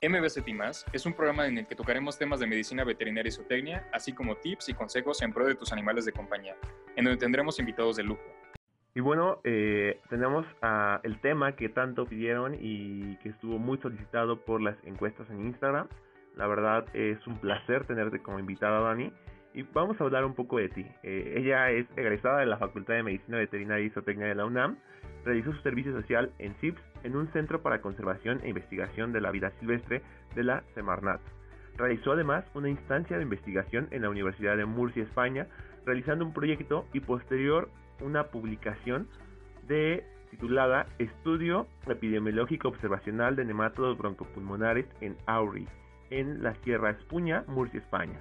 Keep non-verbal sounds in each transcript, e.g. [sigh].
MBCT es un programa en el que tocaremos temas de medicina veterinaria y zootecnia, así como tips y consejos en pro de tus animales de compañía, en donde tendremos invitados de lujo. Y bueno, eh, tenemos a el tema que tanto pidieron y que estuvo muy solicitado por las encuestas en Instagram. La verdad es un placer tenerte como invitada, Dani. Y vamos a hablar un poco de ti. Eh, ella es egresada de la Facultad de Medicina Veterinaria y Zootecnia de la UNAM. Realizó su servicio social en CIPS, en un centro para conservación e investigación de la vida silvestre de la Semarnat. Realizó además una instancia de investigación en la Universidad de Murcia, España, realizando un proyecto y posterior una publicación de titulada Estudio Epidemiológico Observacional de Nemátodos Broncopulmonares en Auri, en la Sierra Espuña, Murcia, España.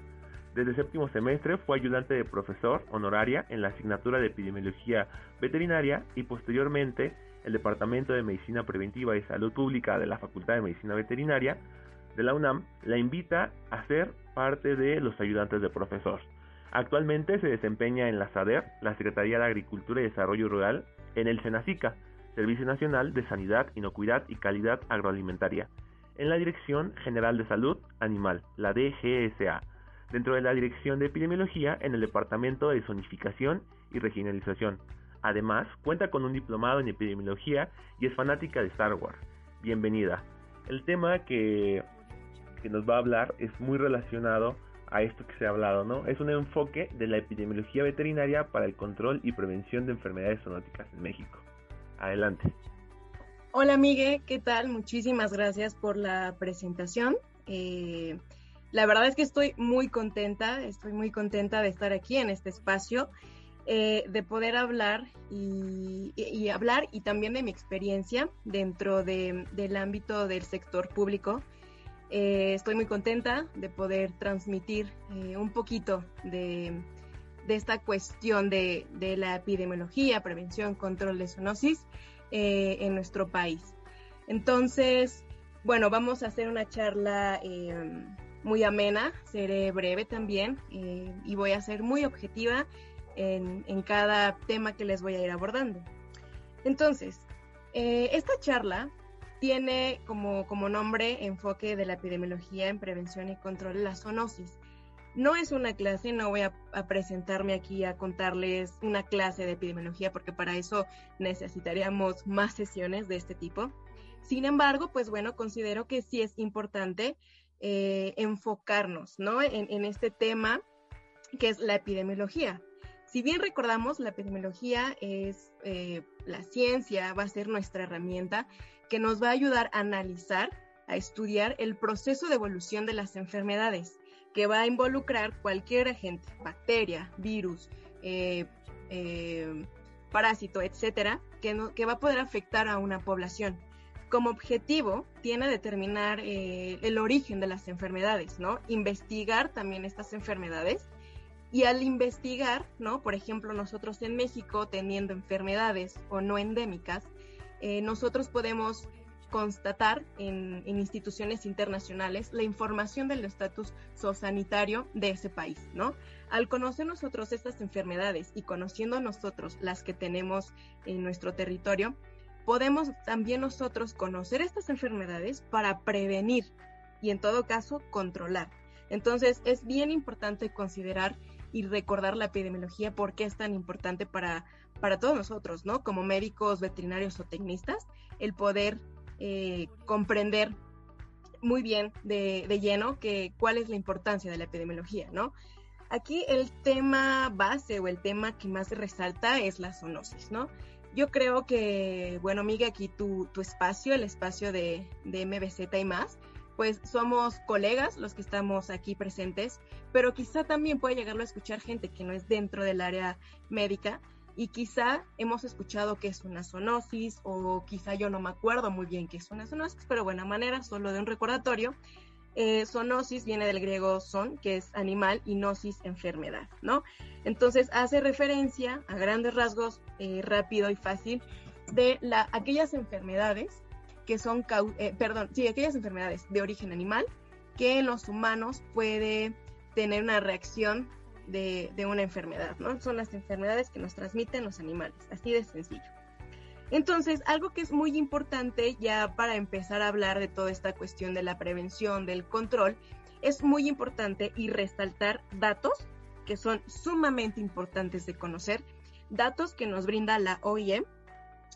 Desde el séptimo semestre fue ayudante de profesor honoraria en la asignatura de Epidemiología Veterinaria y posteriormente el Departamento de Medicina Preventiva y Salud Pública de la Facultad de Medicina Veterinaria de la UNAM la invita a ser parte de los ayudantes de profesor. Actualmente se desempeña en la SADER, la Secretaría de Agricultura y Desarrollo Rural, en el SENACICA, Servicio Nacional de Sanidad, Inocuidad y Calidad Agroalimentaria, en la Dirección General de Salud Animal, la DGSA, dentro de la Dirección de Epidemiología en el Departamento de Zonificación y Regionalización. Además, cuenta con un diplomado en epidemiología y es fanática de Star Wars. Bienvenida. El tema que, que nos va a hablar es muy relacionado a esto que se ha hablado, ¿no? Es un enfoque de la epidemiología veterinaria para el control y prevención de enfermedades zoonóticas en México. Adelante. Hola Miguel, ¿qué tal? Muchísimas gracias por la presentación. Eh, la verdad es que estoy muy contenta, estoy muy contenta de estar aquí en este espacio, eh, de poder hablar y, hablar y también de mi experiencia dentro del ámbito del sector público eh, estoy muy contenta de poder transmitir eh, un poquito de, esta cuestión de, la epidemiología, prevención, control de zoonosis en nuestro país. Entonces, bueno, vamos a hacer una charla muy amena, seré breve también y voy a ser muy objetiva en, en, cada tema que les voy a ir abordando. Entonces, esta charla tiene como, como nombre enfoque de la epidemiología en prevención y control de la zoonosis. No es una clase, no voy a, presentarme aquí a contarles una clase de epidemiología porque para eso necesitaríamos más sesiones de este tipo. Sin embargo, pues bueno, considero que sí es importante eh, enfocarnos ¿no? en, este tema que es la epidemiología. Si bien recordamos, la epidemiología es eh, la ciencia, va a ser nuestra herramienta que nos va a ayudar a analizar, a estudiar el proceso de evolución de las enfermedades, que va a involucrar cualquier agente, bacteria, virus, eh, parásito, etcétera, que, que, va a poder afectar a una población. Como objetivo, tiene determinar eh, el origen de las enfermedades, ¿no? Investigar también estas enfermedades y al investigar, ¿no? Por ejemplo, nosotros en México, teniendo enfermedades o no endémicas, eh, nosotros podemos constatar en, instituciones internacionales la información del estatus zoosanitario de ese país, ¿no? Al conocer nosotros estas enfermedades y conociendo nosotros las que tenemos en nuestro territorio, podemos también nosotros conocer estas enfermedades para prevenir y en todo caso controlar. Entonces es bien importante considerar y recordar la epidemiología porque es tan importante para, para todos nosotros, ¿no? Como médicos, veterinarios o tecnistas, el poder eh, comprender muy bien de, de, lleno que cuál es la importancia de la epidemiología, ¿no? Aquí el tema base o el tema que más resalta es la zoonosis, ¿no? Yo creo que, bueno, Miguel, aquí tu, espacio, el espacio de, de MBZ y más, pues somos colegas los que estamos aquí presentes, pero quizá también puede llegarlo a escuchar gente que no es dentro del área médica y quizá hemos escuchado que es una zoonosis o quizá yo no me acuerdo muy bien qué es una zoonosis, pero buena manera, solo de un recordatorio. Eh, viene del griego son, que es animal, y nosis, enfermedad, ¿no? Entonces hace referencia a grandes rasgos, eh, rápido y fácil, de la, aquellas enfermedades que son, eh, perdón, sí, aquellas enfermedades de origen animal que en los humanos puede tener una reacción de, una enfermedad, ¿no? Son las enfermedades que nos transmiten los animales, así de sencillo. Entonces, algo que es muy importante ya para empezar a hablar de toda esta cuestión de la prevención, del control, es muy importante y resaltar datos que son sumamente importantes de conocer, datos que nos brinda la OIM,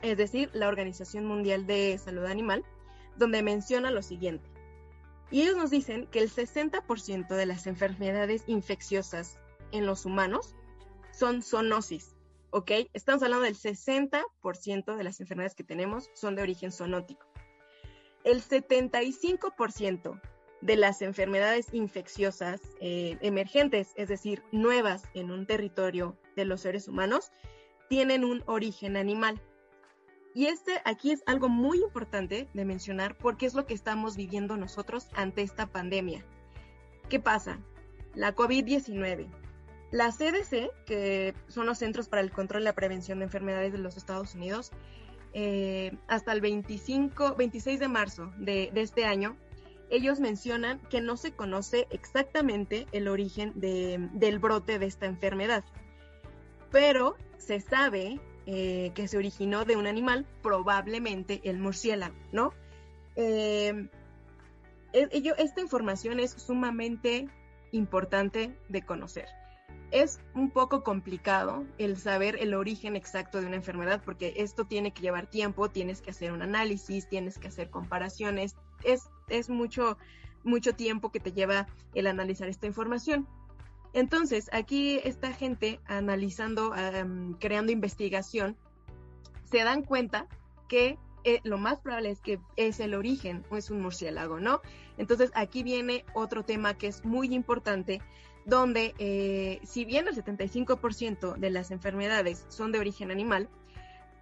es decir, la Organización Mundial de Salud Animal, donde menciona lo siguiente. Y ellos nos dicen que el 60% de las enfermedades infecciosas en los humanos son zoonosis, ¿ok? Estamos hablando del 60% de las enfermedades que tenemos son de origen zoonótico. El 75% de las enfermedades infecciosas eh, emergentes, es decir, nuevas en un territorio de los seres humanos, tienen un origen animal. Y este aquí es algo muy importante de mencionar porque es lo que estamos viviendo nosotros ante esta pandemia. ¿Qué pasa? La COVID-19. La CDC, que son los Centros para el Control y la Prevención de Enfermedades de los Estados Unidos, eh, hasta el 25, 26 de marzo de, este año, ellos mencionan que no se conoce exactamente el origen del brote de esta enfermedad, pero se sabe eh, que se originó de un animal, probablemente el murciélago, ¿no? Eh, esta información es sumamente importante de conocer. Es un poco complicado el saber el origen exacto de una enfermedad porque esto tiene que llevar tiempo, tienes que hacer un análisis, tienes que hacer comparaciones, es, es mucho, mucho tiempo que te lleva el analizar esta información. Entonces, aquí esta gente analizando, creando investigación, se dan cuenta que eh, lo más probable es que es el origen o es un murciélago, ¿no? Entonces, aquí viene otro tema que es muy importante, donde eh, si bien el 75% de las enfermedades son de origen animal,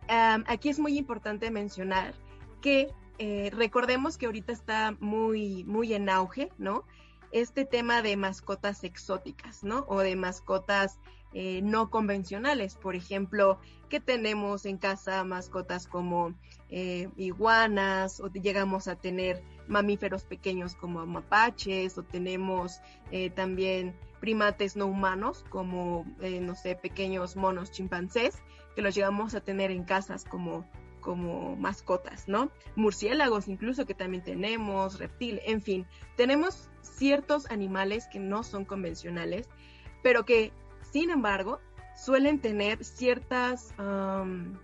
aquí es muy importante mencionar que eh, recordemos que ahorita está muy, muy en auge, ¿no? Este tema de mascotas exóticas, ¿no? O de mascotas eh, no convencionales. Por ejemplo, que tenemos en casa mascotas como iguanas, o llegamos a tener mamíferos pequeños como mapaches, o tenemos también primates no humanos como, no sé, pequeños monos chimpancés, que los llegamos a tener en casas como como mascotas, ¿no? Murciélagos incluso que también tenemos, reptiles, en fin, tenemos ciertos animales que no son convencionales, pero que, sin embargo, suelen tener ciertas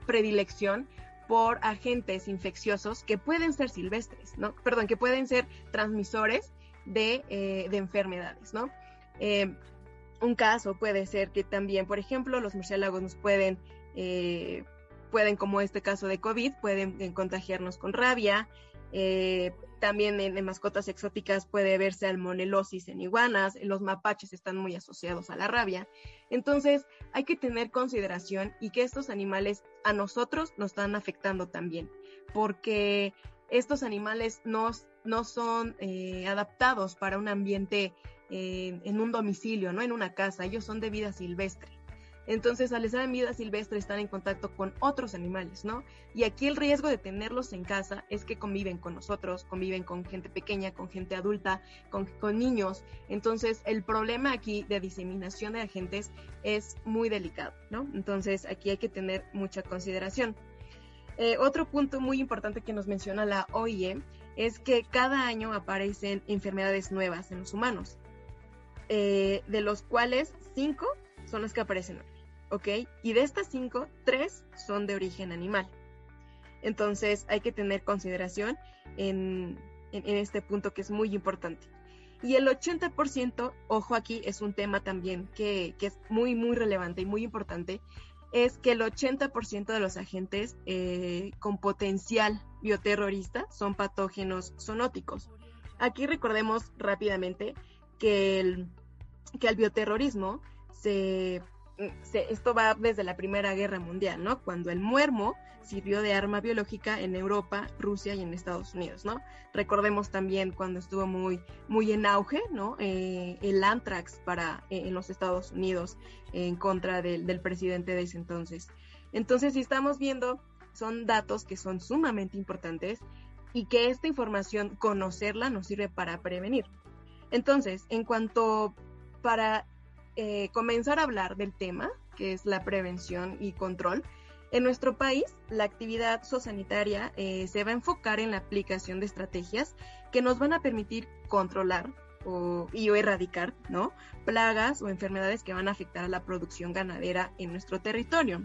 predilección por agentes infecciosos que pueden ser silvestres, ¿no? Perdón, que pueden ser transmisores de, eh, enfermedades, ¿no? Eh, un caso puede ser que también, por ejemplo, los murciélagos nos pueden eh, pueden, como este caso de COVID, pueden contagiarnos con rabia. Eh, también en, mascotas exóticas puede verse almonelosis en iguanas, los mapaches están muy asociados a la rabia. Entonces hay que tener consideración y que estos animales a nosotros nos están afectando también, porque estos animales no, no son eh, adaptados para un ambiente en un domicilio, no en una casa, ellos son de vida silvestre. Entonces, al estar en vida silvestre, están en contacto con otros animales, ¿no? Y aquí el riesgo de tenerlos en casa es que conviven con nosotros, conviven con gente pequeña, con gente adulta, con, niños. Entonces, el problema aquí de diseminación de agentes es muy delicado, ¿no? Entonces, aquí hay que tener mucha consideración. Eh, otro punto muy importante que nos menciona la OIE es que cada año aparecen enfermedades nuevas en los humanos, eh, de los cuales cinco son las que aparecen hoy. ¿Ok? Y de estas cinco, tres son de origen animal. Entonces hay que tener consideración en, este punto que es muy importante. Y el 80%, ojo aquí, es un tema también que, es muy, muy relevante y muy importante, es que el 80% de los agentes eh, con potencial bioterrorista son patógenos zoonóticos. Aquí recordemos rápidamente que el, que el bioterrorismo se esto va desde la Primera Guerra Mundial, ¿no? Cuando el muermo sirvió de arma biológica en Europa, Rusia y en Estados Unidos, ¿no? Recordemos también cuando estuvo muy, muy en auge, ¿no? Eh, el anthrax para, eh, en los Estados Unidos en contra del presidente de ese entonces. Entonces, si estamos viendo, son datos que son sumamente importantes y que esta información, conocerla, nos sirve para prevenir. Entonces, en cuanto para eh, comenzar a hablar del tema, que es la prevención y control, En nuestro país, la actividad zoosanitaria eh, se va a enfocar en la aplicación de estrategias que nos van a permitir controlar o, y o erradicar ¿no? plagas o enfermedades que van a afectar a la producción ganadera en nuestro territorio.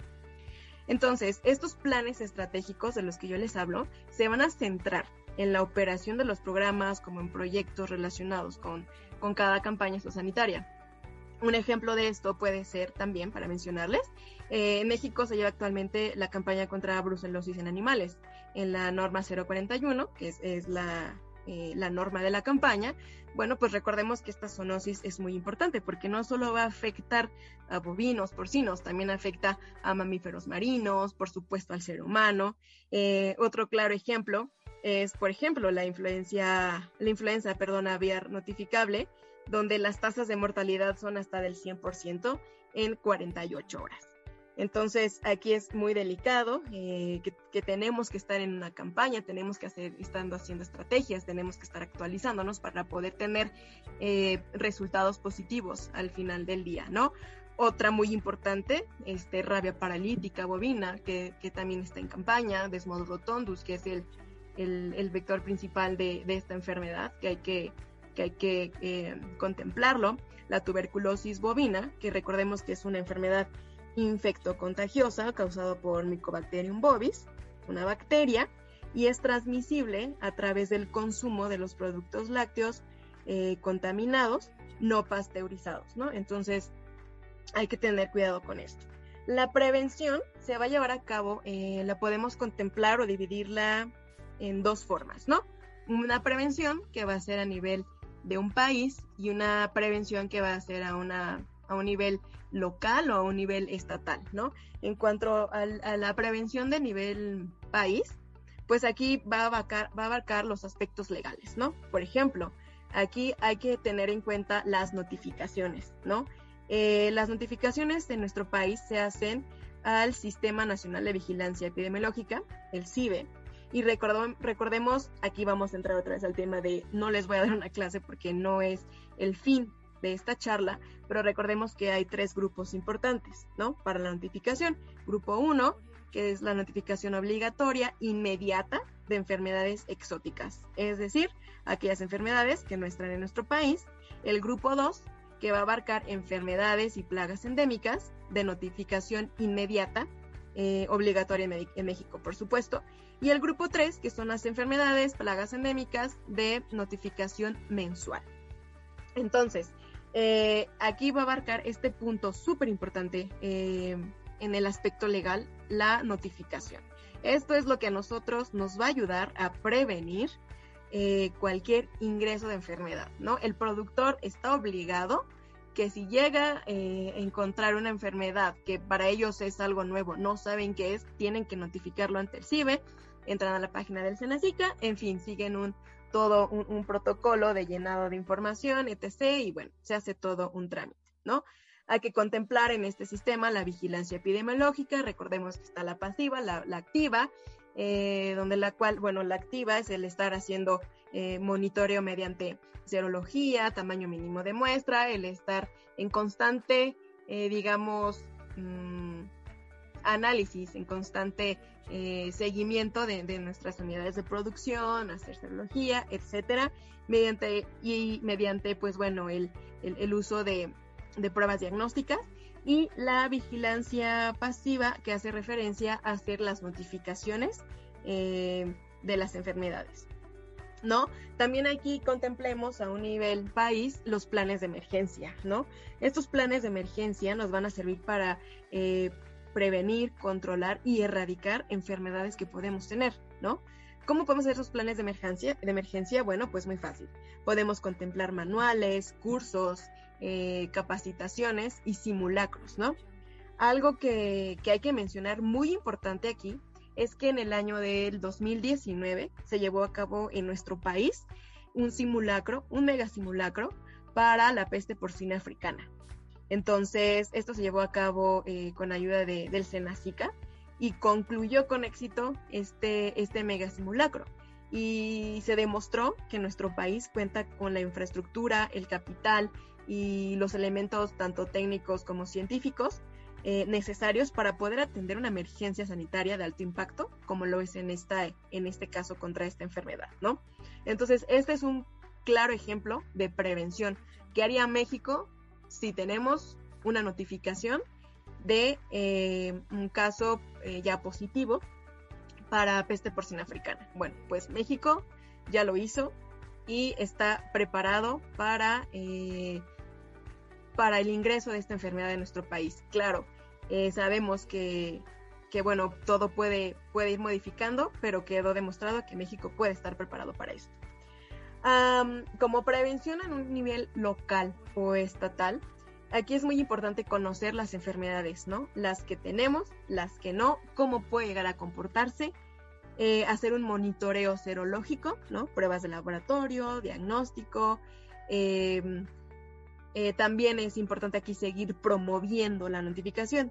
Entonces, estos planes estratégicos de los que yo les hablo se van a centrar en la operación de los programas como en proyectos relacionados con, con cada campaña zoosanitaria. Un ejemplo de esto puede ser también, para mencionarles, eh, en México se lleva actualmente la campaña contra brucelosis en animales. En la norma 041, que es, la, eh, la, norma de la campaña, bueno, pues recordemos que esta zoonosis es muy importante porque no solo va a afectar a bovinos, porcinos, también afecta a mamíferos marinos, por supuesto al ser humano. Eh, otro claro ejemplo es, por ejemplo, la influencia, la influenza, aviar notificable, donde las tasas de mortalidad son hasta del 100% en 48 horas. Entonces, aquí es muy delicado, eh, que, tenemos que estar en una campaña, tenemos que hacer, estando haciendo estrategias, tenemos que estar actualizándonos para poder tener eh, resultados positivos al final del día, ¿no? Otra muy importante, este, rabia paralítica bovina, que, también está en campaña, Desmodo rotondus, que es el, el, vector principal de esta enfermedad, que hay que que hay que eh, contemplarlo, la tuberculosis bovina, que recordemos que es una enfermedad infectocontagiosa causada por Mycobacterium bovis, una bacteria, y es transmisible a través del consumo de los productos lácteos eh, contaminados, no pasteurizados, ¿no? Entonces, hay que tener cuidado con esto. La prevención se va a llevar a cabo, eh, la podemos contemplar o dividirla en dos formas, ¿no? Una prevención que va a ser a nivel de un país y una prevención que va a ser a, una, a un nivel local o a un nivel estatal, ¿no? En cuanto a, la prevención de nivel país, pues aquí va a, abarcar, va a abarcar los aspectos legales, ¿no? Por ejemplo, aquí hay que tener en cuenta las notificaciones, ¿no? Eh, las notificaciones en nuestro país se hacen al Sistema Nacional de Vigilancia Epidemiológica, el CIBE, y recordemos, aquí vamos a entrar otra vez al tema de no les voy a dar una clase porque no es el fin de esta charla, pero recordemos que hay tres grupos importantes, ¿no? Para la notificación. Grupo 1, que es la notificación obligatoria inmediata de enfermedades exóticas, es decir, aquellas enfermedades que no están en nuestro país. El grupo 2, que va a abarcar enfermedades y plagas endémicas de notificación inmediata, eh, obligatoria en México, por supuesto y el grupo 3, que son las enfermedades, plagas endémicas de notificación mensual. Entonces, eh, aquí va a abarcar este punto súper importante eh, en el aspecto legal, la notificación. Esto es lo que a nosotros nos va a ayudar a prevenir cualquier ingreso de enfermedad, ¿no? El productor está obligado que si llega a encontrar una enfermedad que para ellos es algo nuevo, no saben qué es, tienen que notificarlo ante el CIBE entran a la página del Senacica, en fin, siguen un todo un, protocolo de llenado de información, etc. Y bueno, se hace todo un trámite, ¿no? Hay que contemplar en este sistema la vigilancia epidemiológica, recordemos que está la pasiva, la, activa, eh, donde la cual, bueno, la activa es el estar haciendo eh, monitoreo mediante serología, tamaño mínimo de muestra, el estar en constante, eh, digamos, mm, análisis, en constante eh, seguimiento de, nuestras unidades de producción, hacer serología, etcétera, mediante, y mediante, pues bueno, el, el, uso de, pruebas diagnósticas y la vigilancia pasiva que hace referencia a hacer las notificaciones eh, de las enfermedades. ¿No? También aquí contemplemos a un nivel país los planes de emergencia, ¿no? Estos planes de emergencia nos van a servir para eh, prevenir, controlar y erradicar enfermedades que podemos tener, ¿no? ¿Cómo podemos hacer esos planes de emergencia? De emergencia, bueno, pues muy fácil. Podemos contemplar manuales, cursos, eh, capacitaciones y simulacros, ¿no? Algo que, que hay que mencionar muy importante aquí es que en el año del 2019 se llevó a cabo en nuestro país un simulacro, un mega simulacro para la peste porcina africana. Entonces, esto se llevó a cabo eh, con ayuda de, del Senacica y concluyó con éxito este, este mega simulacro. Y se demostró que nuestro país cuenta con la infraestructura, el capital y los elementos tanto técnicos como científicos eh, necesarios para poder atender una emergencia sanitaria de alto impacto, como lo es en, esta, en este caso contra esta enfermedad, ¿no? Entonces, este es un claro ejemplo de prevención que haría México si tenemos una notificación de eh, un caso eh, ya positivo para peste porcina africana. Bueno, pues México ya lo hizo y está preparado para, para el ingreso de esta enfermedad en nuestro país. Claro, sabemos que, que, bueno, todo puede, puede ir modificando, pero quedó demostrado que México puede estar preparado para esto. como prevención en un nivel local o estatal, aquí es muy importante conocer las enfermedades, ¿no? Las que tenemos, las que no, cómo puede llegar a comportarse, eh, hacer un monitoreo serológico, ¿no? Pruebas de laboratorio, diagnóstico. Em, eh, también es importante aquí seguir promoviendo la notificación,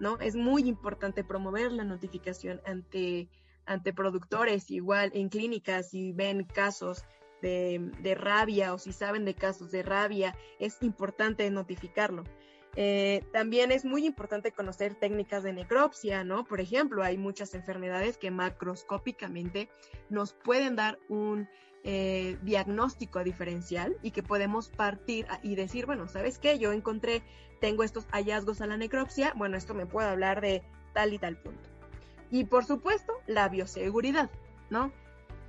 ¿no? Es muy importante promover la notificación ante, ante productores, igual en clínicas, si ven casos de, rabia o si saben de casos de rabia, es importante notificarlo. Eh, también es muy importante conocer técnicas de necropsia, ¿no? Por ejemplo, hay muchas enfermedades que macroscópicamente nos pueden dar un eh, diagnóstico diferencial y que podemos partir y decir, bueno, ¿sabes qué? Yo encontré, tengo estos hallazgos a la necropsia, bueno, esto me puede hablar de tal y tal punto. Y por supuesto, la bioseguridad, ¿no?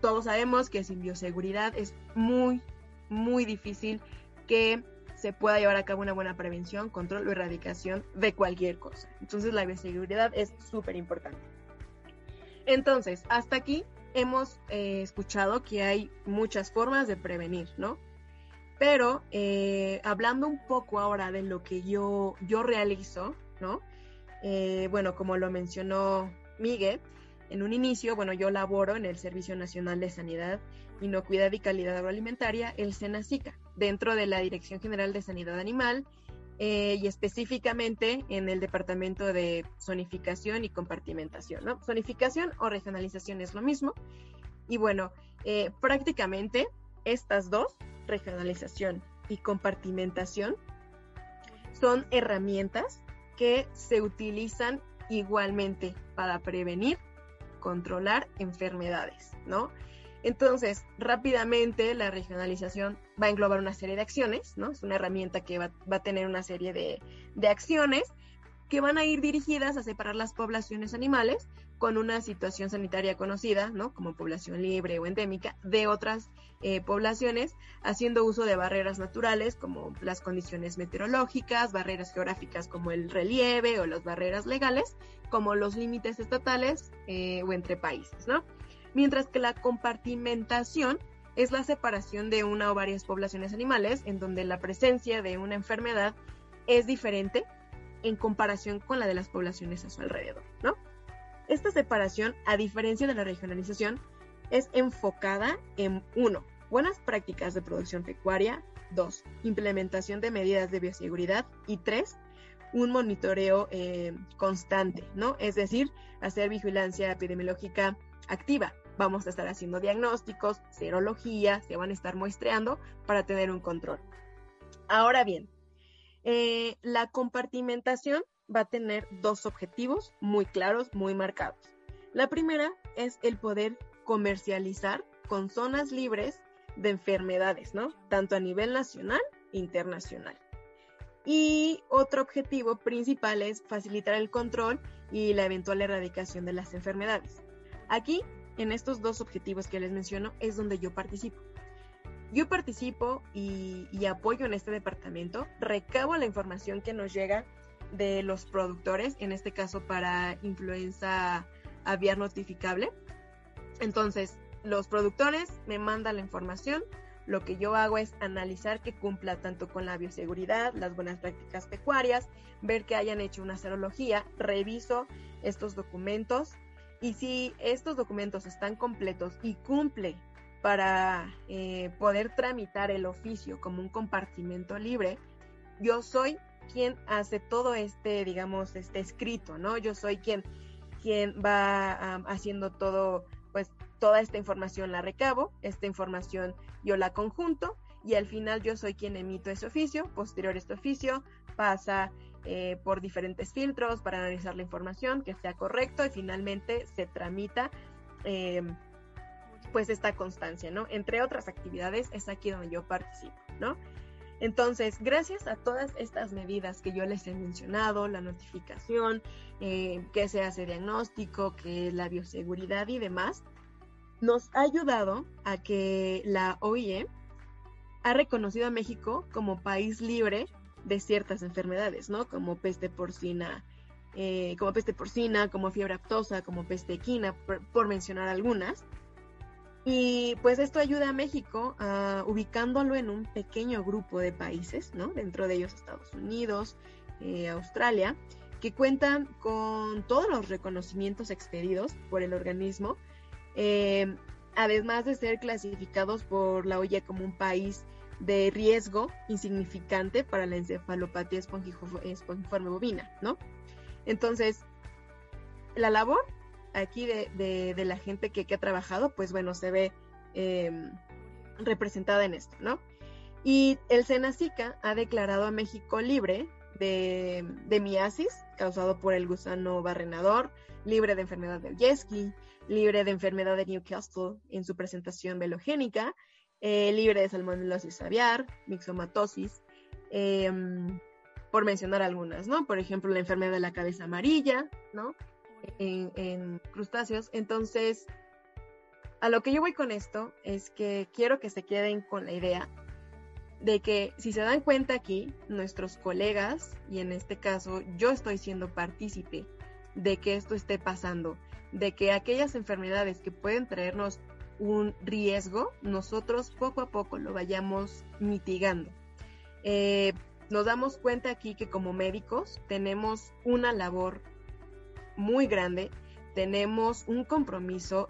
todos sabemos que sin bioseguridad es muy, muy difícil que se pueda llevar a cabo una buena prevención, control o erradicación de cualquier cosa. Entonces la bioseguridad es súper importante. Entonces, hasta aquí hemos eh, escuchado que hay muchas formas de prevenir, ¿no? Pero eh, hablando un poco ahora de lo que yo, yo realizo, ¿no? Eh, bueno, como lo mencionó Miguel, en un inicio, bueno, yo laboro en el Servicio Nacional de Sanidad, Inocuidad y Calidad Agroalimentaria, el SENACICA, dentro de la Dirección General de Sanidad Animal eh, y específicamente en el Departamento de Zonificación y Compartimentación. ¿no? Zonificación o regionalización es lo mismo. Y bueno, eh, prácticamente estas dos, regionalización y compartimentación, son herramientas que se utilizan igualmente para prevenir controlar enfermedades, ¿no? Entonces, rápidamente la regionalización va a englobar una serie de acciones, ¿no? Es una herramienta que va, a tener una serie de, de, acciones que van a ir dirigidas a separar las poblaciones animales con una situación sanitaria conocida, ¿no? Como población libre o endémica, de otras eh, poblaciones, haciendo uso de barreras naturales como las condiciones meteorológicas, barreras geográficas como el relieve o las barreras legales, como los límites estatales eh, o entre países, ¿no? Mientras que la compartimentación es la separación de una o varias poblaciones animales en donde la presencia de una enfermedad es diferente en comparación con la de las poblaciones a su alrededor, ¿no? Esta separación, a diferencia de la regionalización, es enfocada en uno, buenas prácticas de producción pecuaria, dos, implementación de medidas de bioseguridad y tres, un monitoreo eh, constante, ¿no? Es decir, hacer vigilancia epidemiológica activa. Vamos a estar haciendo diagnósticos, serología, se van a estar muestreando para tener un control. Ahora bien, eh, la compartimentación va a tener dos objetivos muy claros, muy marcados. La primera es el poder comercializar con zonas libres de enfermedades, ¿no? Tanto a nivel nacional e internacional. Y otro objetivo principal es facilitar el control y la eventual erradicación de las enfermedades. Aquí, en estos dos objetivos que les menciono, es donde yo participo. Yo participo y, apoyo en este departamento, recabo la información que nos llega de los productores, en este caso para influenza aviar notificable. Entonces, los productores me mandan la información, lo que yo hago es analizar que cumpla tanto con la bioseguridad, las buenas prácticas pecuarias, ver que hayan hecho una serología, reviso estos documentos y si estos documentos están completos y cumple para eh, poder tramitar el oficio como un compartimento libre, yo soy quien hace todo este, digamos, este escrito, ¿no? Yo soy quien, quien va haciendo todo, pues toda esta información la recabo, esta información yo la conjunto y al final yo soy quien emito ese oficio, posterior este oficio pasa eh, por diferentes filtros para analizar la información, que sea correcto y finalmente se tramita em, pues esta constancia, ¿no? Entre otras actividades es aquí donde yo participo, ¿no? Entonces, gracias a todas estas medidas que yo les he mencionado, la notificación, eh, que se hace diagnóstico, que la bioseguridad y demás, nos ha ayudado a que la OIE ha reconocido a México como país libre de ciertas enfermedades, ¿no? Como peste porcina, eh, como peste porcina, como fiebre aftosa, como peste equina, por, mencionar algunas. Y pues esto ayuda a México a, ubicándolo en un pequeño grupo de países, ¿no? Dentro de ellos Estados Unidos, eh, Australia, que cuentan con todos los reconocimientos expedidos por el organismo, eh, además de ser clasificados por la OIE como un país de riesgo insignificante para la encefalopatía espongiforme bovina, ¿no? Entonces, la labor aquí de, la gente que, ha trabajado, pues bueno, se ve em, representada en esto, ¿no? Y el Senacica ha declarado a México libre de, miasis, causado por el gusano barrenador, libre de enfermedad de Oyeski, libre de enfermedad de Newcastle en su presentación velogénica, eh, libre de salmonelosis aviar, mixomatosis, em, por mencionar algunas, ¿no? Por ejemplo, la enfermedad de la cabeza amarilla, ¿no? En, crustáceos. Entonces, a lo que yo voy con esto es que quiero que se queden con la idea de que si se dan cuenta aquí, nuestros colegas, y en este caso yo estoy siendo partícipe de que esto esté pasando, de que aquellas enfermedades que pueden traernos un riesgo, nosotros poco a poco lo vayamos mitigando. Eh, nos damos cuenta aquí que como médicos tenemos una labor muy grande, tenemos un compromiso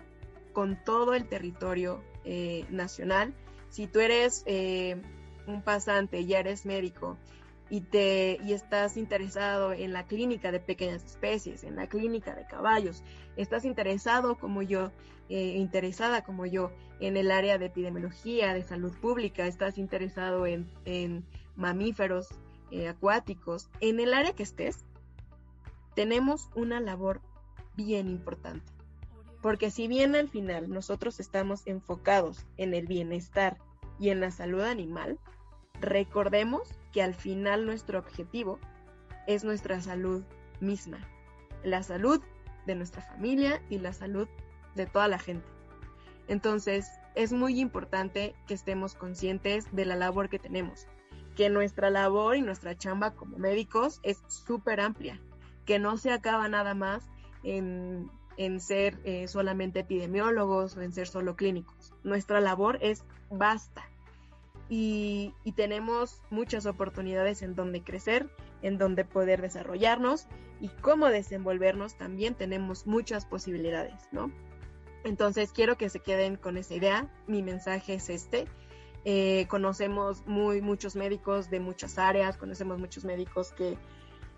con todo el territorio eh, nacional. Si tú eres eh, un pasante, ya eres médico y, te, y estás interesado en la clínica de pequeñas especies, en la clínica de caballos, estás interesado como yo, eh, interesada como yo en el área de epidemiología, de salud pública, estás interesado en, mamíferos eh, acuáticos, en el área que estés, tenemos una labor bien importante. Porque si bien al final nosotros estamos enfocados en el bienestar y en la salud animal, recordemos que al final nuestro objetivo es nuestra salud misma, la salud de nuestra familia y la salud de toda la gente. Entonces, es muy importante que estemos conscientes de la labor que tenemos, que nuestra labor y nuestra chamba como médicos es súper amplia, que no se acaba nada más en, ser eh, solamente epidemiólogos o en ser solo clínicos. Nuestra labor es vasta y, tenemos muchas oportunidades en donde crecer, en donde poder desarrollarnos y cómo desenvolvernos también tenemos muchas posibilidades, ¿no? Entonces quiero que se queden con esa idea. Mi mensaje es este. Eh, conocemos muy, muchos médicos de muchas áreas, conocemos muchos médicos que,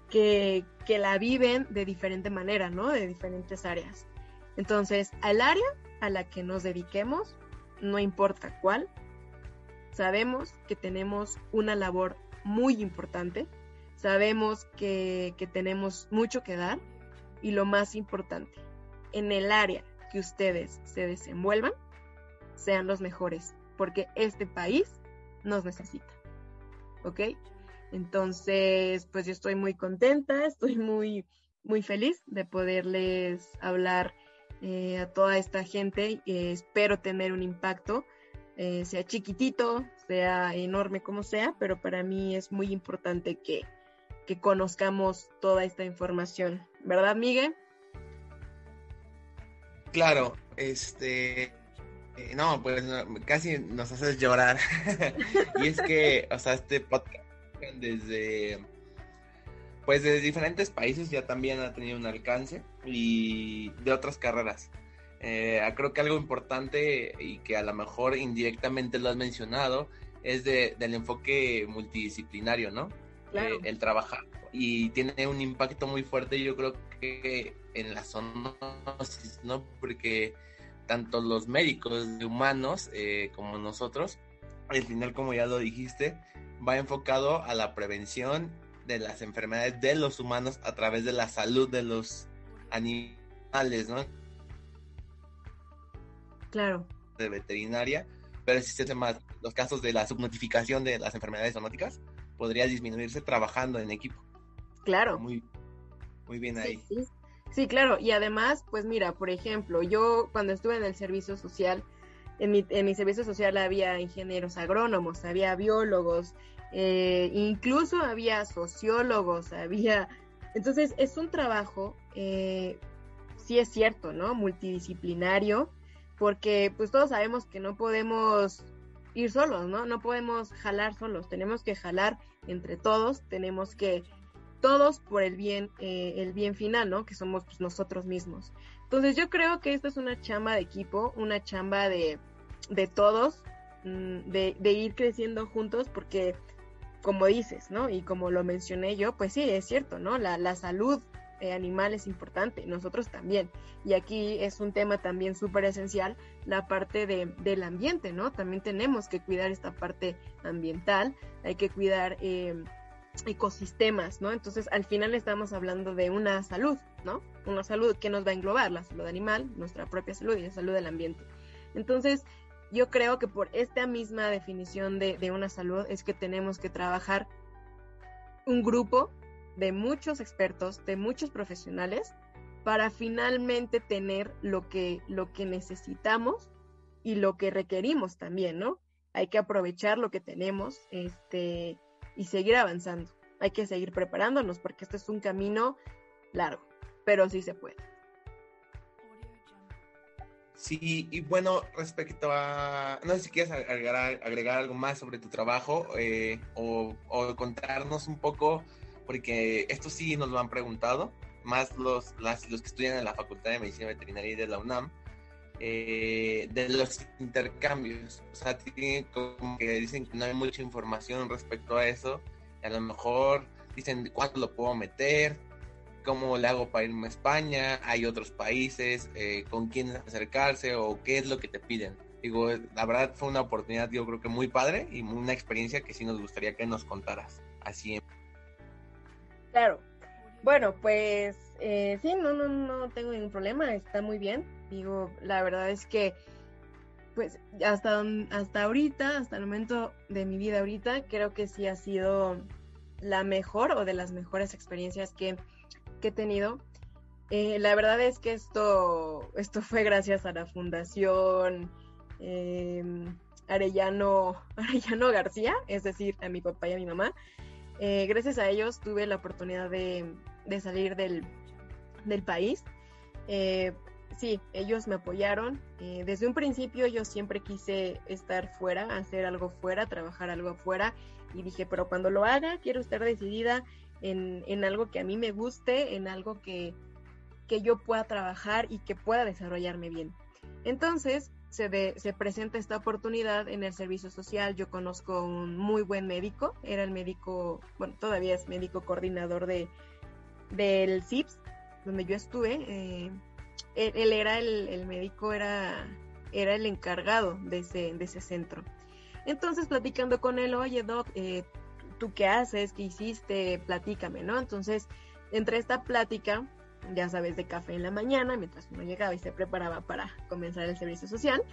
que, que la viven de diferente manera, ¿no? De diferentes áreas. Entonces, al área a la que nos dediquemos, no importa cuál, Sabemos que tenemos una labor muy importante, sabemos que, tenemos mucho que dar y lo más importante, en el área que ustedes se desenvuelvan, sean los mejores, porque este país nos necesita. ¿Ok? Entonces, pues yo estoy muy contenta, estoy muy, muy feliz de poderles hablar eh, a toda esta gente. Eh, espero tener un impacto eh, sea chiquitito, sea enorme como sea, pero para mí es muy importante que, conozcamos toda esta información, ¿verdad, Miguel? Claro, este, eh, no, pues casi nos haces llorar. [laughs] y es que, o sea, este podcast desde, pues desde diferentes países ya también ha tenido un alcance y de otras carreras. Eh, creo que algo importante y que a lo mejor indirectamente lo has mencionado es de, del enfoque multidisciplinario, ¿no? Eh, el trabajar y tiene un impacto muy fuerte yo creo que en la zoonosis, ¿no? Porque tanto los médicos de humanos eh, como nosotros, al final como ya lo dijiste, va enfocado a la prevención de las enfermedades de los humanos a través de la salud de los animales, ¿no? Claro. De veterinaria, pero existen más los casos de la subnotificación de las enfermedades zoonóticas podría disminuirse trabajando en equipo. Claro. Muy, muy bien ahí. Sí, sí. claro. Y además, pues mira, por ejemplo, yo cuando estuve en el servicio social, en mi, en mi servicio social había ingenieros agrónomos, había biólogos, eh, incluso había sociólogos, había... Entonces, es un trabajo, eh, sí es cierto, ¿no? Multidisciplinario, porque pues todos sabemos que no podemos ir solos, ¿no? No podemos jalar solos, tenemos que jalar entre todos, tenemos que todos por el bien, eh, el bien final, ¿no? Que somos pues, nosotros mismos. Entonces yo creo que esta es una chamba de equipo, una chamba de, de todos, mm, de, de, ir creciendo juntos, porque como dices, ¿no? Y como lo mencioné yo, pues sí, es cierto, ¿no? La, la salud animal es importante, nosotros también. Y aquí es un tema también súper esencial, la parte de, del ambiente, ¿no? También tenemos que cuidar esta parte ambiental, hay que cuidar eh, ecosistemas, ¿no? Entonces, al final estamos hablando de una salud, ¿no? Una salud que nos va a englobar, la salud animal, nuestra propia salud y la salud del ambiente. Entonces, yo creo que por esta misma definición de, de una salud es que tenemos que trabajar un grupo de muchos expertos, de muchos profesionales, para finalmente tener lo que, lo que necesitamos y lo que requerimos también, ¿no? Hay que aprovechar lo que tenemos este, y seguir avanzando. Hay que seguir preparándonos porque este es un camino largo, pero sí se puede. Sí, y bueno, respecto a, no sé si quieres agregar, agregar algo más sobre tu trabajo eh, o, o, contarnos un poco porque esto sí nos lo han preguntado, más los, los que estudian en la Facultad de Medicina Veterinaria y de la UNAM, eh, de los intercambios. O sea, como que dicen que no hay mucha información respecto a eso, a lo mejor dicen cuánto lo puedo meter, cómo le hago para irme a España, hay otros países, eh, con quién acercarse o qué es lo que te piden. Digo, la verdad fue una oportunidad, yo creo que muy padre y una experiencia que sí nos gustaría que nos contaras. Así Claro. Bueno, pues eh, sí, no, no, no tengo ningún problema, está muy bien. Digo, la verdad es que, pues hasta, hasta ahorita, hasta el momento de mi vida ahorita, creo que sí ha sido la mejor o de las mejores experiencias que, he tenido. Eh, la verdad es que esto, esto fue gracias a la Fundación eh, Arellano, [laughs] Arellano García, es decir, a mi papá y a mi mamá. Eh, gracias a ellos tuve la oportunidad de, salir del, país. Eh, sí, ellos me apoyaron. Eh, desde un principio yo siempre quise estar fuera, hacer algo fuera, trabajar algo afuera. Y dije, pero cuando lo haga, quiero estar decidida en, algo que a mí me guste, en algo que, que yo pueda trabajar y que pueda desarrollarme bien. Entonces, se, presenta esta oportunidad en el servicio social. Yo conozco un muy buen médico, era el médico, bueno, todavía es médico coordinador de, del CIPS, donde yo estuve. Eh, él, era el, médico, era, era el encargado de ese, de ese centro. Entonces, platicando con él, oye, Doc, eh, ¿tú qué haces? ¿Qué hiciste? Platícame, ¿no? Entonces, entre esta plática, ya sabes, de café en la mañana, mientras uno llegaba y se preparaba para comenzar el servicio social.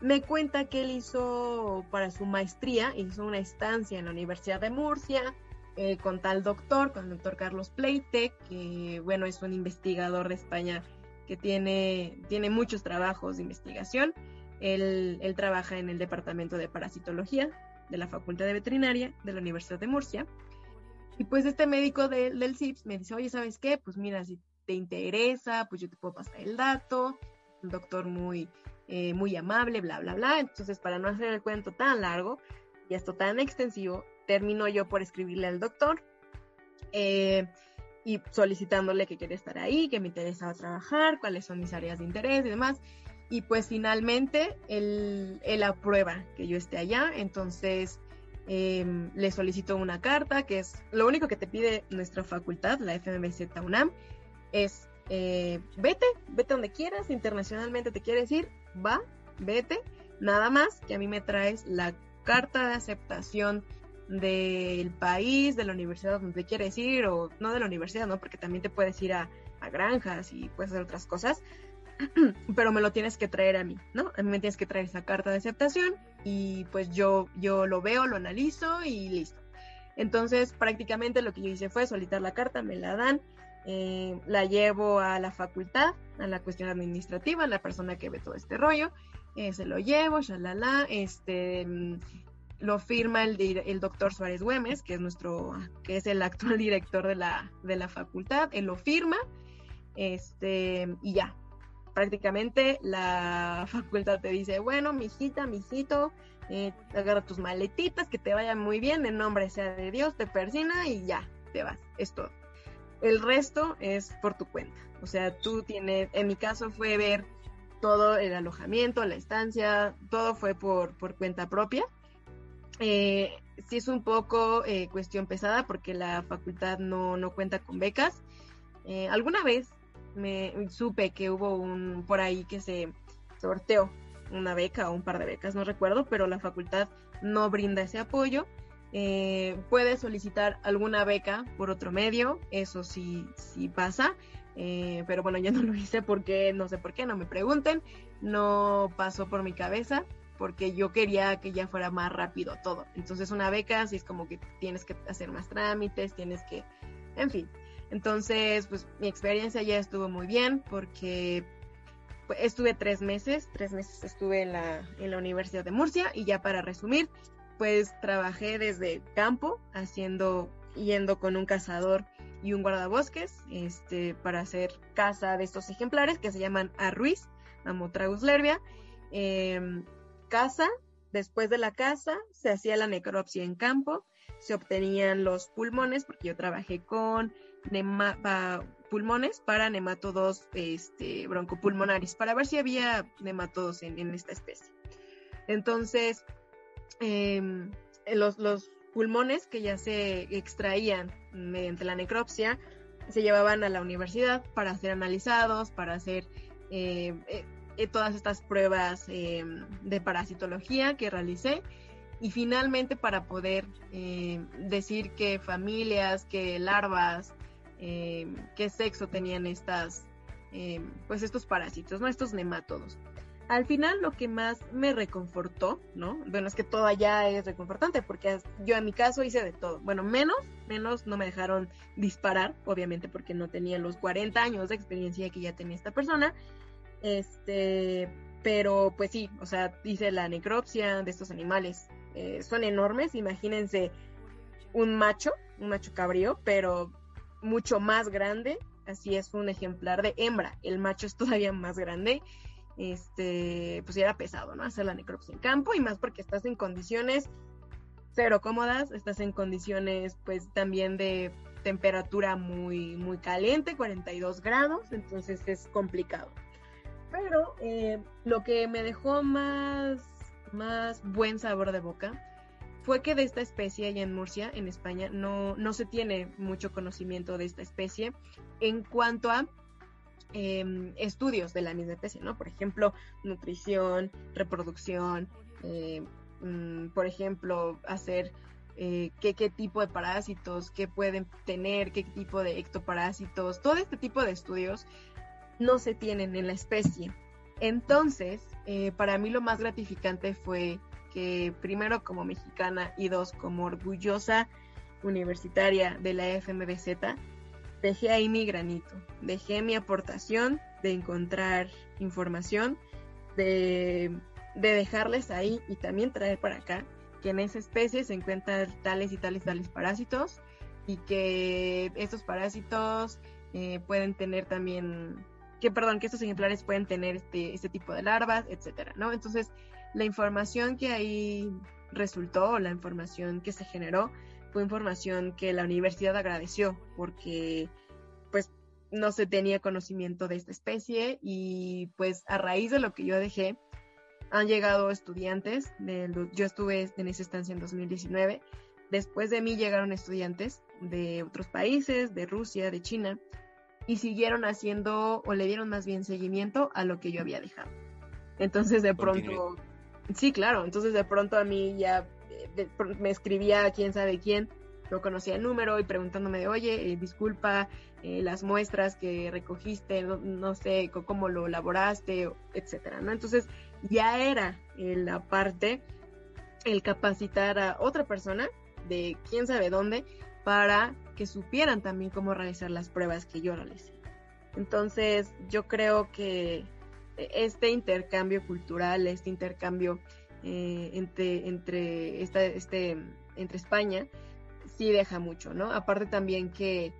Me cuenta que él hizo para su maestría, hizo una estancia en la Universidad de Murcia eh, con tal doctor, con el doctor Carlos Pleite, que bueno, es un investigador de España que tiene, tiene muchos trabajos de investigación. Él, él trabaja en el Departamento de Parasitología de la Facultad de Veterinaria de la Universidad de Murcia y pues este médico del CIPS me dice, oye, ¿sabes qué? Pues mira, si te interesa, pues yo te puedo pasar el dato. Un doctor muy, eh, muy amable, bla, bla, bla. Entonces, para no hacer el cuento tan largo y esto tan extensivo, termino yo por escribirle al doctor eh, y solicitándole que quiere estar ahí, que me interesa trabajar, cuáles son mis áreas de interés y demás. Y pues finalmente él, él aprueba que yo esté allá. Entonces, Em, le solicito una carta, que es lo único que te pide nuestra facultad, la FMBZ UNAM, es eh, vete, vete donde quieras, internacionalmente te quieres ir, va, vete, nada más que a mí me traes la carta de aceptación del país, de la universidad donde quieres ir, o no de la universidad, ¿no? Porque también te puedes ir a, a granjas y puedes hacer otras cosas, [clears throat] pero me lo tienes que traer a mí, ¿no? A mí me tienes que traer esa carta de aceptación y pues yo, yo lo veo, lo analizo y listo. Entonces, prácticamente lo que yo hice fue solicitar la carta, me la dan, eh, la llevo a la facultad, a la cuestión administrativa, a la persona que ve todo este rollo, eh, se lo llevo, shalala, este, mm, lo firma el, doctor Suárez Güemes, que es nuestro, que es el actual [laughs] director de la, de la facultad, él lo firma, este, y ya, prácticamente la [laughs] facultad te dice, bueno, mijita, mijito, eh, agarra tus maletitas, que te vaya muy bien, en nombre sea de Dios, te persina y ya, te vas, es todo. El resto es por tu cuenta. O sea, tú tienes, en mi caso fue ver todo el alojamiento, la estancia, todo fue por, por cuenta propia. Eh, sí es un poco eh, cuestión pesada porque la facultad no, no cuenta con becas. Eh, alguna vez me supe que hubo un por ahí que se sorteó una beca o un par de becas, no recuerdo, pero la facultad no brinda ese apoyo. Eh, puedes solicitar alguna beca por otro medio, eso sí, sí pasa, eh, pero bueno, yo no lo hice porque no sé por qué, no me pregunten, no pasó por mi cabeza porque yo quería que ya fuera más rápido todo. Entonces una beca, si es como que tienes que hacer más trámites, tienes que, en fin. Entonces, pues mi experiencia ya estuvo muy bien porque pues, estuve tres meses, tres meses estuve en la, en la Universidad de Murcia y ya para resumir, pues trabajé desde campo haciendo, yendo con un cazador y un guardabosques este, para hacer caza de estos ejemplares que se llaman arruis, Amotragus lervia. Eh, caza, después de la caza se hacía la necropsia en campo, se obtenían los pulmones, porque yo trabajé con pulmones para nematodos este, broncopulmonaris, para ver si había nematodos en, esta especie. Entonces, em, los, pulmones que ya se extraían mediante la necropsia se llevaban a la universidad para ser analizados, para hacer eh, eh, todas estas pruebas em, de parasitología que realicé y finalmente para poder em, decir qué familias, qué larvas, em, qué sexo tenían estas, pues estos parásitos, ¿no? Estos nemátodos. Al final lo que más me reconfortó, ¿no? Bueno, es que todo allá es reconfortante porque yo en mi caso hice de todo. Bueno, menos, menos no me dejaron disparar, obviamente porque no tenía los 40 años de experiencia que ya tenía esta persona. Este, pero pues sí, o sea, dice la necropsia de estos animales. Eh, son enormes, imagínense un macho, un macho cabrío, pero mucho más grande. Así es un ejemplar de hembra. El macho es todavía más grande este, pues era pesado, ¿no? Hacer la necropsia en campo y más porque estás en condiciones cero cómodas, estás en condiciones pues también de temperatura muy, muy caliente, 42 grados, entonces es complicado. Pero eh, lo que me dejó más, más buen sabor de boca fue que de esta especie allá en Murcia, en España, no, no se tiene mucho conocimiento de esta especie en cuanto a Em, estudios de la misma especie, ¿no? Por ejemplo, nutrición, reproducción, eh, mm, por ejemplo, hacer eh, qué, qué, tipo de parásitos, qué pueden tener, qué tipo de ectoparásitos, todo este tipo de estudios no se tienen en la especie. Entonces, eh, para mí lo más gratificante fue que primero como mexicana y dos como orgullosa universitaria de la FMBZ, dejé ahí mi granito, dejé mi aportación de encontrar información, de, dejarles ahí y también traer para acá que en esa especie se encuentran tales y tales tales parásitos y que estos parásitos eh, pueden tener también que perdón que estos ejemplares pueden tener este, este tipo de larvas etcétera no entonces la información que ahí resultó la información que se generó fue información que la universidad agradeció porque pues no se tenía conocimiento de esta especie y pues a raíz de lo que yo dejé han llegado estudiantes, de, yo estuve en esa estancia en 2019, después de mí llegaron estudiantes de otros países, de Rusia, de China, y siguieron haciendo o le dieron más bien seguimiento a lo que yo había dejado. Entonces de pronto, sí, claro, entonces de pronto a mí ya me escribía quién sabe quién, no conocía el número y preguntándome de, oye, disculpa, las muestras que recogiste, no, sé cómo lo elaboraste, etcétera, ¿no? Entonces ya era la parte el capacitar a otra persona de quién sabe dónde para que supieran también cómo realizar las pruebas que yo realicé. Entonces, yo creo que este intercambio cultural, este intercambio eh, entre, entre, esta, este, entre España, sí deja mucho, ¿no? Aparte también que,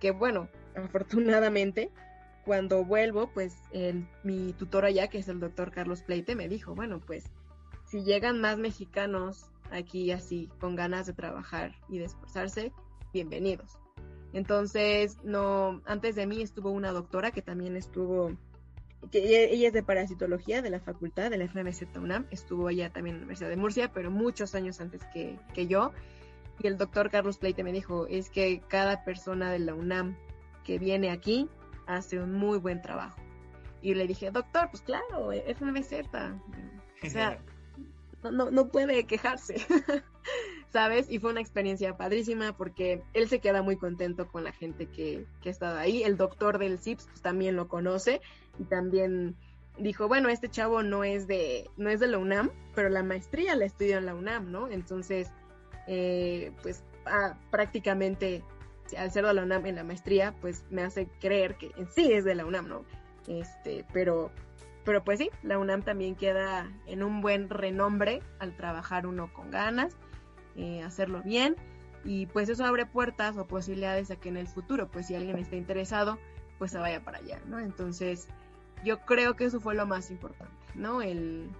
que bueno, afortunadamente, cuando vuelvo, pues mi tutor allá, que es el doctor Carlos Pleite, me dijo, bueno, pues si llegan más mexicanos aquí así, con ganas de trabajar y de esforzarse, bienvenidos. Entonces, no, antes de mí estuvo una doctora que también estuvo, que ella es de parasitología de la facultad de la FMZ UNAM, estuvo ella también en la Universidad de Murcia, pero muchos años antes que, que yo. Y el doctor Carlos Pleite me dijo, es que cada persona de la UNAM que viene aquí hace un muy buen trabajo. Y le dije, doctor, pues claro, FMZ. O sea, [laughs] no, no, puede quejarse, [laughs] ¿sabes? Y fue una experiencia padrísima porque él se queda muy contento con la gente que, que ha estado ahí. El doctor del CIPS pues, también lo conoce y también dijo, bueno, este chavo no es de, no es de la UNAM, pero la maestría la estudió en la UNAM, ¿no? Entonces, eh, pues ah, prácticamente al ser de la UNAM en la maestría, pues me hace creer que en sí es de la UNAM, ¿no? Este, pero pero pues sí, la UNAM también queda en un buen renombre al trabajar uno con ganas, eh, hacerlo bien y pues eso abre puertas o posibilidades a que en el futuro, pues si alguien está interesado, pues se vaya para allá, ¿no? Entonces yo creo que eso fue lo más importante, ¿no? El,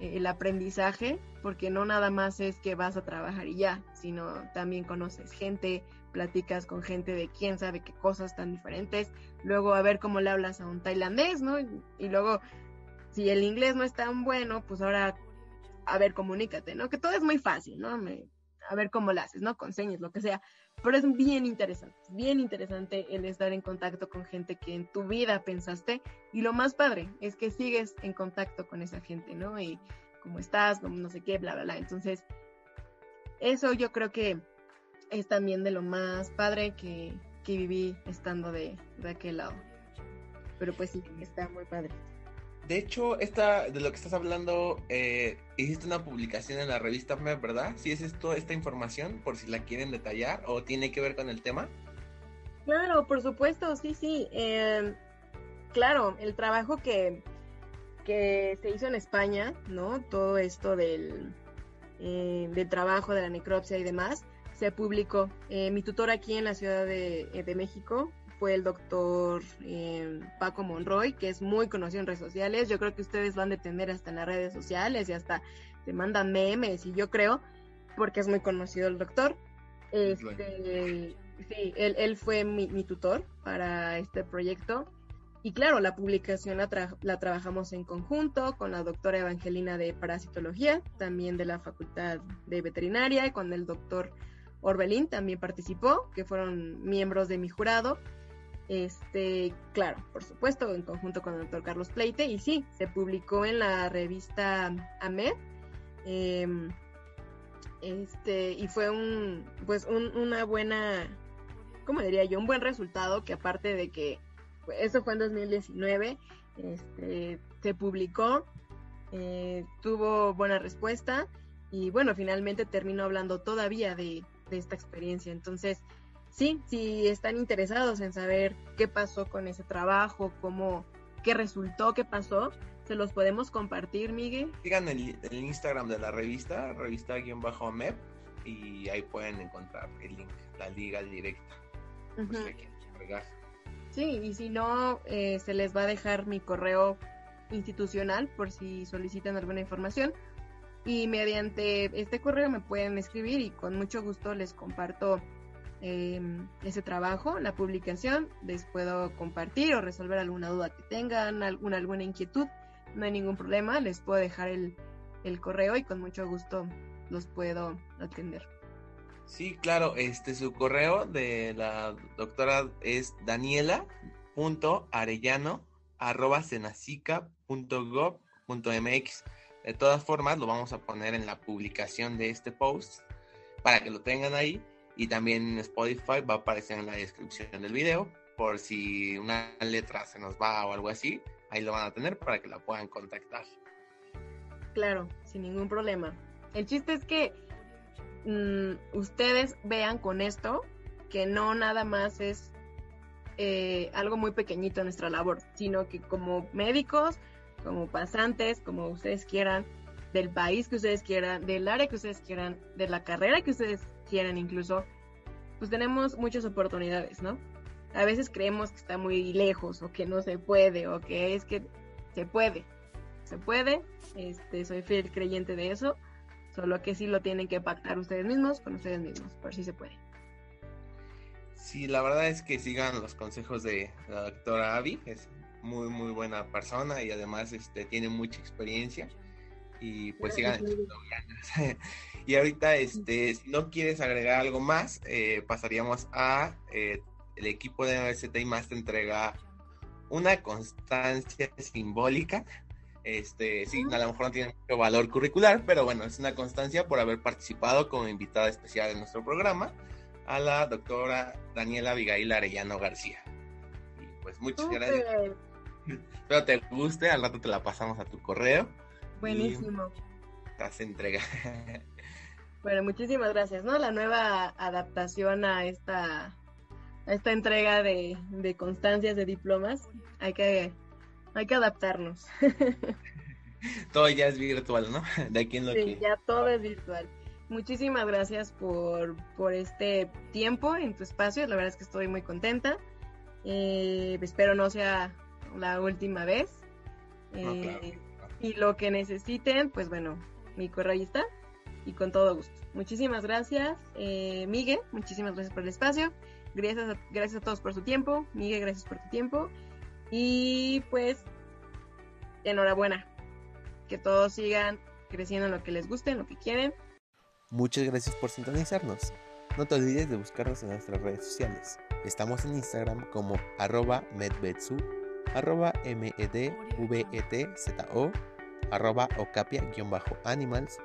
el aprendizaje, porque no nada más es que vas a trabajar y ya, sino también conoces gente, platicas con gente de quién sabe qué cosas tan diferentes, luego a ver cómo le hablas a un tailandés, ¿no? Y luego si el inglés no es tan bueno, pues ahora, a ver, comunícate, ¿no? Que todo es muy fácil, ¿no? A ver cómo lo haces, ¿no? Con señas, lo que sea. Pero es bien interesante, bien interesante el estar en contacto con gente que en tu vida pensaste. Y lo más padre es que sigues en contacto con esa gente, ¿no? Y cómo estás, como no sé qué, bla, bla, bla. Entonces, eso yo creo que es también de lo más padre que, que viví estando de, de aquel lado. Pero pues sí, está muy padre. De hecho, esta, de lo que estás hablando, eh, hiciste una publicación en la revista MEP, ¿verdad? ¿Sí es esto, esta información, por si la quieren detallar o tiene que ver con el tema? Claro, por supuesto, sí, sí. Em, claro, el trabajo que, que se hizo en España, ¿no? Todo esto del, eh, del trabajo de la necropsia y demás, se publicó. Eh, mi tutor aquí en la Ciudad de, de México fue el doctor eh, Paco Monroy, que es muy conocido en redes sociales. Yo creo que ustedes van a tener hasta en las redes sociales y hasta te mandan memes y yo creo, porque es muy conocido el doctor. Este, sí, él, él fue mi, tutor para este proyecto. Y claro, la publicación la, la, trabajamos en conjunto con la doctora Evangelina de Parasitología, también de la Facultad de Veterinaria, y con el doctor Orbelín también participó, que fueron miembros de mi jurado. Este, claro, por supuesto, en conjunto con el doctor Carlos Pleite, y sí, se publicó en la revista AMED. Em, este, y fue un, pues, una buena, ¿cómo diría yo? Un buen resultado que aparte de que eso fue en 2019, este, se publicó, eh, tuvo buena respuesta y bueno, finalmente terminó hablando todavía de esta experiencia. Entonces, sí, si están interesados en saber qué pasó con ese trabajo, cómo, qué resultó, qué pasó, se los podemos compartir, Miguel. Sigan el, el Instagram de la revista, revista-mep, y ahí pueden encontrar el link, la liga directa. sí, y si no, eh, se les va a dejar mi correo institucional por si solicitan alguna información. Y mediante este correo me pueden escribir y con mucho gusto les comparto Em, ese trabajo, la publicación, les puedo compartir o resolver alguna duda que tengan, alguna, alguna inquietud, no hay ningún problema, les puedo dejar el, correo y con mucho gusto los puedo atender. Sí, claro, este su correo de la doctora es daniela.arellano arroba mx De todas formas, lo vamos a poner en la publicación de este post para que lo tengan ahí y también Spotify va a aparecer en la descripción del video por si una letra se nos va o algo así, ahí lo van a tener para que la puedan contactar. Claro, sin ningún problema. El chiste es que mm, ustedes vean con esto que no nada más es eh, algo muy pequeñito en nuestra labor, sino que como médicos, como pasantes, como ustedes quieran, del país que ustedes quieran, del área que ustedes quieran, de la carrera que ustedes quieran incluso, pues tenemos muchas oportunidades, ¿no? A veces creemos que está muy lejos o que no se puede o que es que se puede, se puede, este, soy fiel creyente de eso, solo que sí lo tienen que pactar ustedes mismos con ustedes mismos, por si se puede. Sí, la verdad es que sigan los consejos de la doctora Abby, es muy muy buena persona y además este tiene mucha experiencia y pues sigan [laughs] y ahorita este si no quieres agregar algo más eh, pasaríamos a eh, el equipo de MST y más te entrega una constancia simbólica este, sí, a lo mejor no tiene mucho valor curricular, pero bueno, es una constancia por haber participado como invitada especial en nuestro programa a la doctora Daniela Abigail Arellano García. Y pues muchas gracias. [laughs] Espero te guste, al rato te la pasamos a tu correo. Buenísimo. Te entrega. [laughs] Bueno, muchísimas gracias, ¿no? La nueva adaptación a esta, a esta entrega de, de constancias de diplomas. Hay que hay que adaptarnos. [laughs] todo ya es virtual, ¿no? [laughs] De aquí en lo sí, ya todo es virtual. Muchísimas gracias por, por este tiempo en tu espacio. La verdad es que estoy muy contenta. Eh, espero no sea la última vez. Eh, y lo que necesiten, pues bueno, mi correo ahí está. Y con todo gusto. Muchísimas gracias, eh, Miguel. Muchísimas gracias por el espacio. Gracias gracias a todos por su tiempo. Miguel, gracias por tu tiempo. Y pues, enhorabuena. Que todos sigan creciendo en lo que les guste, en lo que quieren. Muchas gracias por sintonizarnos. No te olvides de buscarnos en nuestras redes sociales. Estamos en Instagram como arroba medvetzo, arroba ocapia-animals,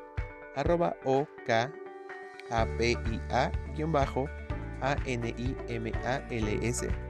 arroba okapia-animals